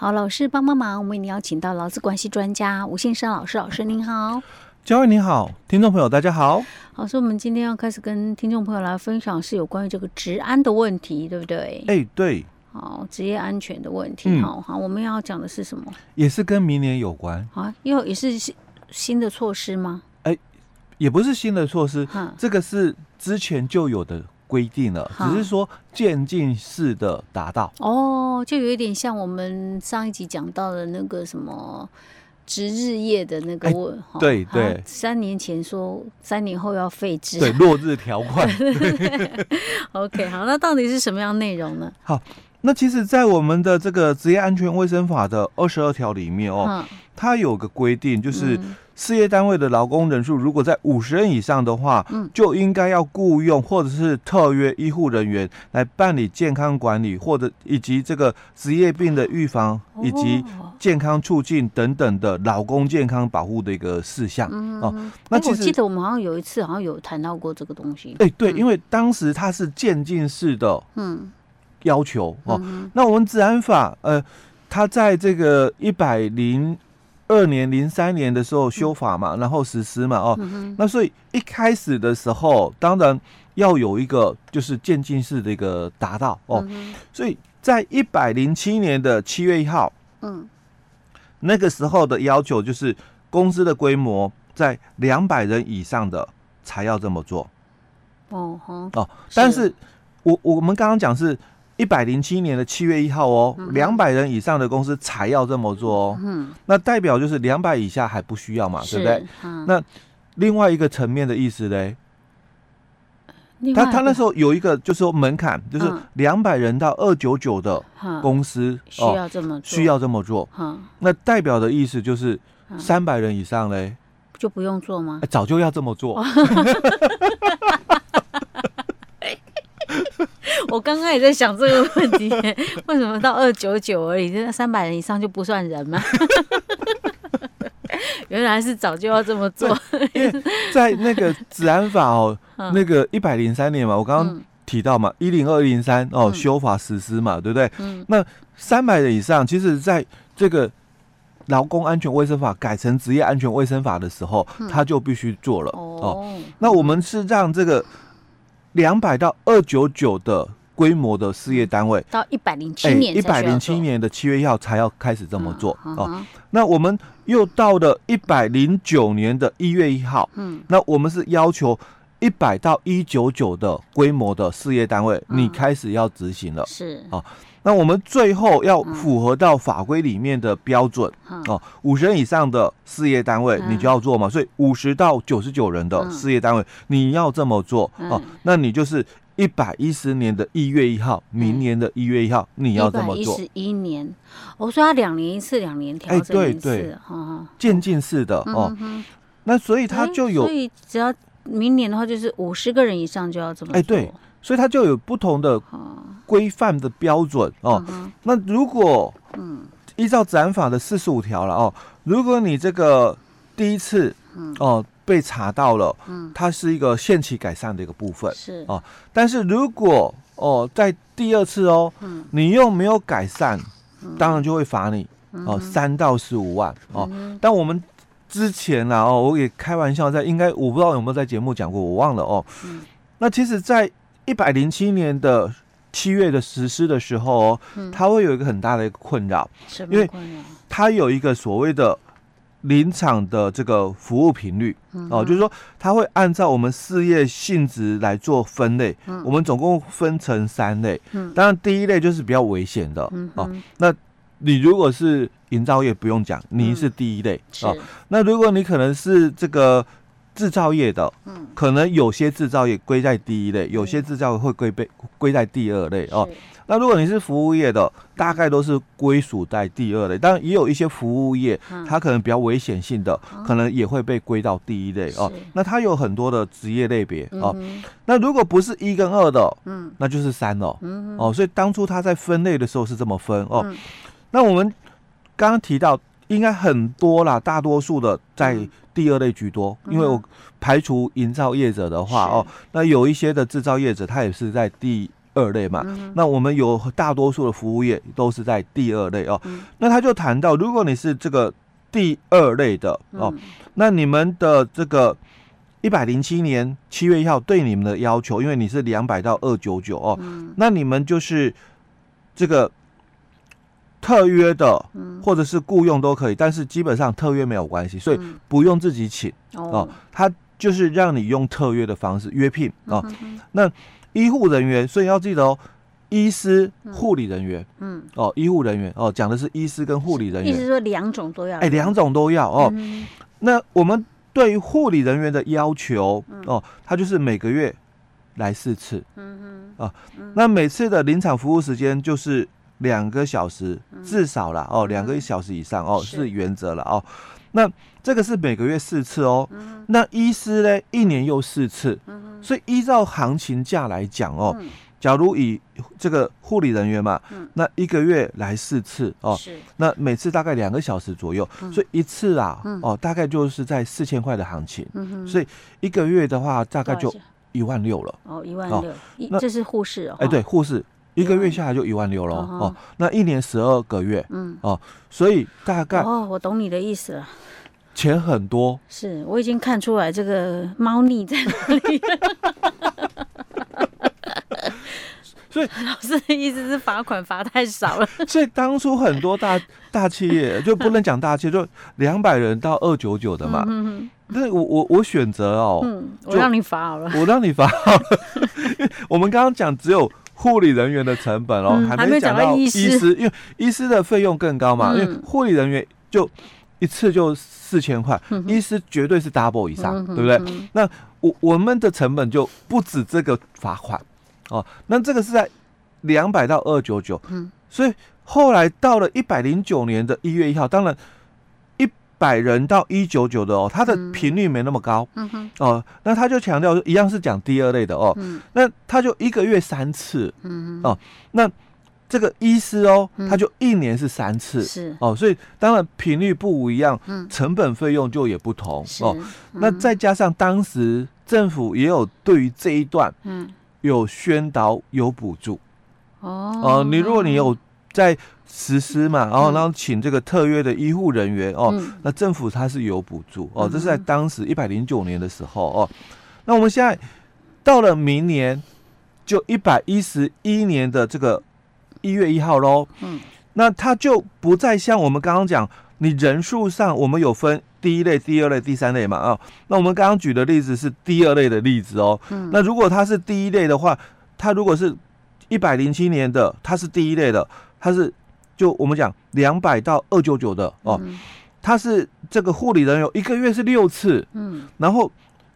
好，老师帮帮忙，我们为您邀请到劳资关系专家吴先生老师，老师您好。嘉惠你好，听众朋友大家好。好，所以我们今天要开始跟听众朋友来分享是有关于这个职安的问题，对不对？哎，对。好，职业安全的问题。好、嗯、好，我们要讲的是什么？也是跟明年有关。啊，因为也是新的措施吗？哎，也不是新的措施，这个是之前就有的。规定了，只是说渐进式的达到。哦，就有一点像我们上一集讲到的那个什么值日夜的那个问，欸、对对，三年前说三年后要废止，对落日条款。OK，好，那到底是什么样内容呢？好，那其实，在我们的这个职业安全卫生法的二十二条里面哦，嗯、它有个规定，就是。嗯。事业单位的劳工人数如果在五十人以上的话，嗯，就应该要雇佣或者是特约医护人员来办理健康管理，或者以及这个职业病的预防以及健康促进等等的劳工健康保护的一个事项。哦，那其实我记得我们好像有一次好像有谈到过这个东西。哎，对，因为当时它是渐进式的，嗯，要求哦。那我们治安法，呃，它在这个一百零。二年零三年的时候修法嘛，然后实施嘛，哦，嗯、那所以一开始的时候，当然要有一个就是渐进式的一个达到哦，嗯、所以在一百零七年的七月一号，嗯，那个时候的要求就是公司的规模在两百人以上的才要这么做，哦，哦，但是我我们刚刚讲是。一百零七年的七月一号哦，两百、嗯、人以上的公司才要这么做哦。嗯，那代表就是两百以下还不需要嘛，对不对？嗯、那另外一个层面的意思嘞，他他那时候有一个就是说门槛，就是两百人到二九九的公司、嗯、需要这么做，需要这么做。嗯，那代表的意思就是三百人以上嘞，就不用做吗？早就要这么做。我刚刚也在想这个问题，为什么到二九九而已，这三百人以上就不算人吗？原来是早就要这么做。因为在那个治安法哦，那个一百零三年嘛，我刚刚提到嘛，一零二零三哦修法实施嘛，对不对？嗯。那三百人以上，其实在这个劳工安全卫生法改成职业安全卫生法的时候，他就必须做了哦。那我们是让这个。两百到二九九的规模的事业单位，到一百零七年，一百零七年的七月一号才要开始这么做哦。那我们又到了一百零九年的一月一号，嗯，那我们是要求一百到一九九的规模的事业单位，你开始要执行了，是。哦。那我们最后要符合到法规里面的标准、嗯、哦，五十人以上的事业单位你就要做嘛，嗯、所以五十到九十九人的事业单位你要这么做、嗯、哦，那你就是一百一十年的一月一号，嗯、明年的一月一号你要这么做。一百一十一年，我说他两年一次，两年调整一次，哎、对对，渐进式的哦。嗯、那所以他就有，所以只要明年的话，就是五十个人以上就要这么做。哎，对。所以他就有不同的规范的标准哦。那如果依照展法的四十五条了哦，如果你这个第一次哦被查到了，嗯。它是一个限期改善的一个部分。是。哦。但是如果哦在第二次哦，你又没有改善，当然就会罚你哦三到十五万哦。但我们之前啊哦，我也开玩笑在应该我不知道有没有在节目讲过，我忘了哦。那其实，在一百零七年的七月的实施的时候哦，它会有一个很大的一个困扰，因为它有一个所谓的临场的这个服务频率。哦，就是说它会按照我们事业性质来做分类，我们总共分成三类，当然第一类就是比较危险的哦，那你如果是营造业不用讲，你是第一类哦，那如果你可能是这个。制造业的，嗯，可能有些制造业归在第一类，有些制造业会归被归在第二类哦。那如果你是服务业的，大概都是归属在第二类，当然也有一些服务业，它可能比较危险性的，可能也会被归到第一类哦。那它有很多的职业类别哦。那如果不是一跟二的，嗯，那就是三了，哦。所以当初它在分类的时候是这么分哦。那我们刚刚提到。应该很多啦，大多数的在第二类居多，嗯、因为我排除营造业者的话是哦，那有一些的制造业者，他也是在第二类嘛。嗯、那我们有大多数的服务业都是在第二类哦。嗯、那他就谈到，如果你是这个第二类的哦，嗯、那你们的这个一百零七年七月一号对你们的要求，因为你是两百到二九九哦，嗯、那你们就是这个。特约的，或者是雇佣都可以，但是基本上特约没有关系，所以不用自己请哦。他就是让你用特约的方式约聘哦。那医护人员，所以要记得哦，医师、护理人员，嗯，哦，医护人员哦，讲的是医师跟护理人员，意思说两种都要，哎，两种都要哦。那我们对于护理人员的要求哦，他就是每个月来四次，嗯嗯，啊，那每次的临场服务时间就是。两个小时至少了哦，两个小时以上哦是原则了哦。那这个是每个月四次哦。那医师呢，一年又四次。所以依照行情价来讲哦，假如以这个护理人员嘛，那一个月来四次哦，那每次大概两个小时左右，所以一次啊哦大概就是在四千块的行情。所以一个月的话大概就一万六了。哦，一万六，那这是护士哦。哎，对，护士。一个月下来就一万六了哦，那一年十二个月，嗯。哦，所以大概哦，我懂你的意思了，钱很多，是我已经看出来这个猫腻在哪里了，所以 老师的意思是罚款罚太少了，所以当初很多大大企业就不能讲大企业，就两百人到二九九的嘛，嗯那我我我选择哦，嗯，我让你罚好了，我让你罚好了，我们刚刚讲只有。护理人员的成本哦，还没讲到医师，因为医师的费用更高嘛。因为护理人员就一次就四千块，医师绝对是 double 以上，对不对？那我我们的成本就不止这个罚款哦。那这个是在两百到二九九，所以后来到了一百零九年的一月一号，当然。百人到一九九的哦，它的频率没那么高，嗯哼，哦，那他就强调一样是讲第二类的哦，嗯，那他就一个月三次，嗯哼，哦，那这个医师哦，他就一年是三次，是。哦，所以当然频率不一样，嗯，成本费用就也不同哦，那再加上当时政府也有对于这一段，嗯，有宣导有补助，哦，哦，你如果你有在。实施嘛，然后然后请这个特约的医护人员哦，嗯、那政府它是有补助哦，这是在当时一百零九年的时候哦。那我们现在到了明年就一百一十一年的这个一月一号喽，嗯，那它就不再像我们刚刚讲，你人数上我们有分第一类、第二类、第三类嘛啊、哦。那我们刚刚举的例子是第二类的例子哦，嗯，那如果它是第一类的话，它如果是一百零七年的，它是第一类的，它是。就我们讲两百到二九九的哦，他是这个护理人员一个月是六次，嗯，然后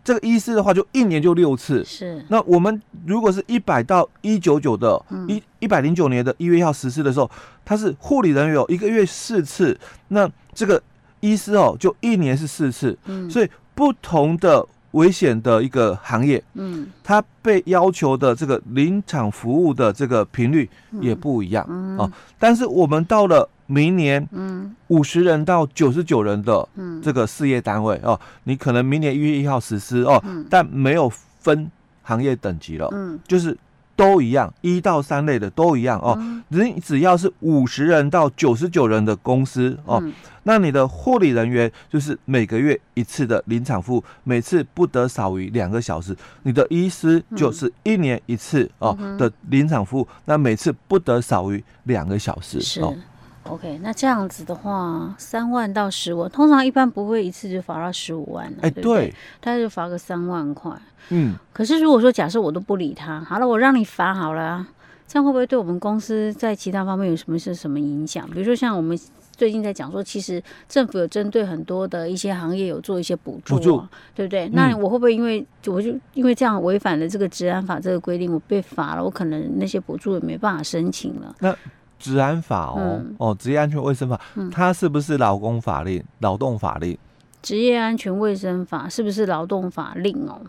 这个医师的话就一年就六次，是。那我们如果是一百到一九九的，一一百零九年的一月一号实施的时候，他是护理人员有一个月四次，那这个医师哦就一年是四次，嗯，所以不同的。危险的一个行业，嗯，它被要求的这个临场服务的这个频率也不一样，嗯，哦，但是我们到了明年，嗯，五十人到九十九人的这个事业单位哦，你可能明年一月一号实施哦，但没有分行业等级了，嗯，就是。都一样，一到三类的都一样哦。人只要是五十人到九十九人的公司哦，嗯、那你的护理人员就是每个月一次的临场服务，每次不得少于两个小时。你的医师就是一年一次哦的临场服务，那每次不得少于两个小时。是，OK。那这样子的话，三万到十万，通常一般不会一次就罚到十五万。哎，对，他就罚个三万块。嗯，可是如果说假设我都不理他，好了，我让你罚好了，这样会不会对我们公司在其他方面有什么是什么影响？比如说像我们最近在讲说，其实政府有针对很多的一些行业有做一些补助，对不对？嗯、那我会不会因为我就因为这样违反了这个治安法这个规定，我被罚了，我可能那些补助也没办法申请了？那职安法哦，嗯、哦，职业安全卫生法，嗯、它是不是劳工法令、劳动法令？职业安全卫生法是不是劳动法令哦？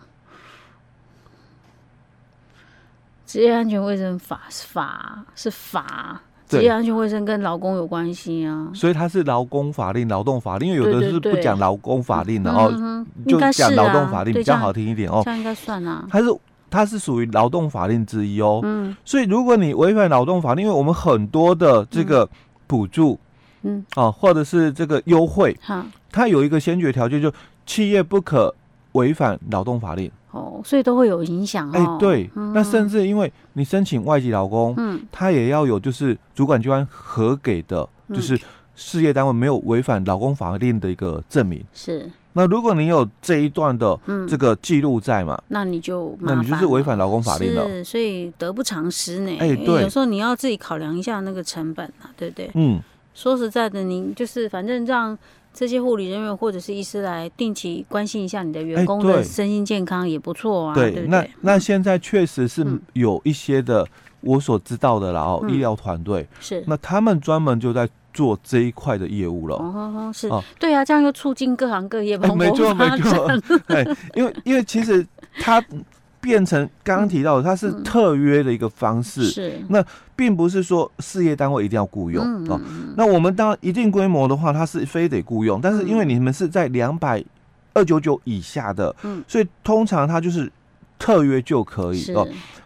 职业安全卫生法是法是法，职业安全卫生跟劳工有关系啊，所以它是劳工法令、劳动法令，因为有的是不讲劳工法令的哦，就讲劳动法令比较好听一点哦。这样应该算啊。它是它是属于劳动法令之一哦。嗯，所以如果你违反劳动法令，因为我们很多的这个补助，嗯，啊，或者是这个优惠，好，它有一个先决条件，就企业不可违反劳动法令。哦，所以都会有影响哦。哎、欸，对，嗯、那甚至因为你申请外籍劳工，嗯，他也要有就是主管机关核给的，就是事业单位没有违反劳工法令的一个证明。是。那如果你有这一段的这个记录在嘛，那你就那你就是违反劳工法令了。所以得不偿失呢。哎，对，有时候你要自己考量一下那个成本啊，对不对？嗯。说实在的，您就是反正让这些护理人员或者是医师来定期关心一下你的员工的身心健康也不错啊。对，对对，那那现在确实是有一些的我所知道的，然后医疗团队是，那他们专门就在。做这一块的业务了，哦，是，对啊，这样又促进各行各业嘛，没错没错，对，因为因为其实它变成刚刚提到的，它是特约的一个方式，是，那并不是说事业单位一定要雇佣哦，那我们当然一定规模的话，它是非得雇佣，但是因为你们是在两百二九九以下的，嗯，所以通常它就是特约就可以哦，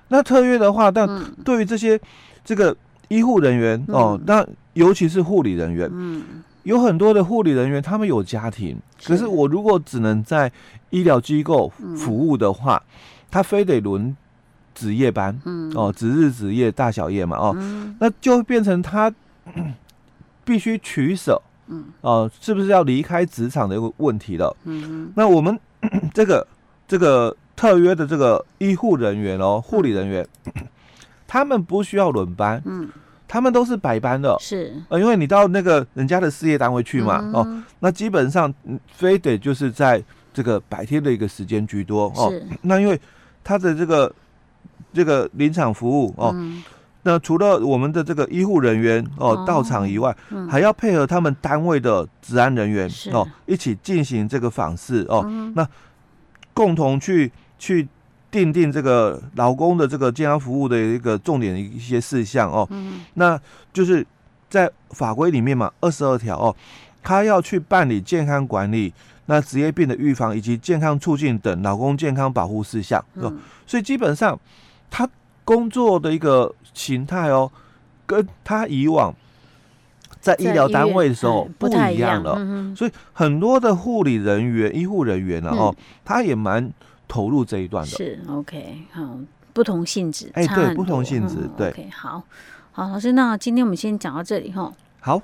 那特约的话，但对于这些这个。医护人员哦，那尤其是护理人员，嗯，有很多的护理人员，他们有家庭，可是我如果只能在医疗机构服务的话，他非得轮值夜班，嗯，哦，值日值夜大小夜嘛，哦，那就变成他 必须取舍，嗯，哦，是不是要离开职场的一个问题了？嗯，那我们 这个这个特约的这个医护人员哦，护理人员。他们不需要轮班，嗯，他们都是白班的，是，呃，因为你到那个人家的事业单位去嘛，嗯、哦，那基本上非得就是在这个白天的一个时间居多哦，那因为他的这个这个临场服务哦，嗯、那除了我们的这个医护人员哦，哦。到场以外，嗯、还要配合他们单位的治安人员哦，一起进行这个访视哦，嗯、那共同去去。订定这个劳工的这个健康服务的一个重点的一些事项哦，嗯，那就是在法规里面嘛，二十二条哦，他要去办理健康管理、那职业病的预防以及健康促进等劳工健康保护事项，嗯，所以基本上他工作的一个形态哦，跟他以往在医疗单位的时候不一样了，嗯，所以很多的护理人员、医护人员呢哦，他也蛮。投入这一段的。是 OK，好，不同性质，哎，对，不同性质，对，嗯，OK，好，好，老师，那今天我们先讲到这里哈，好。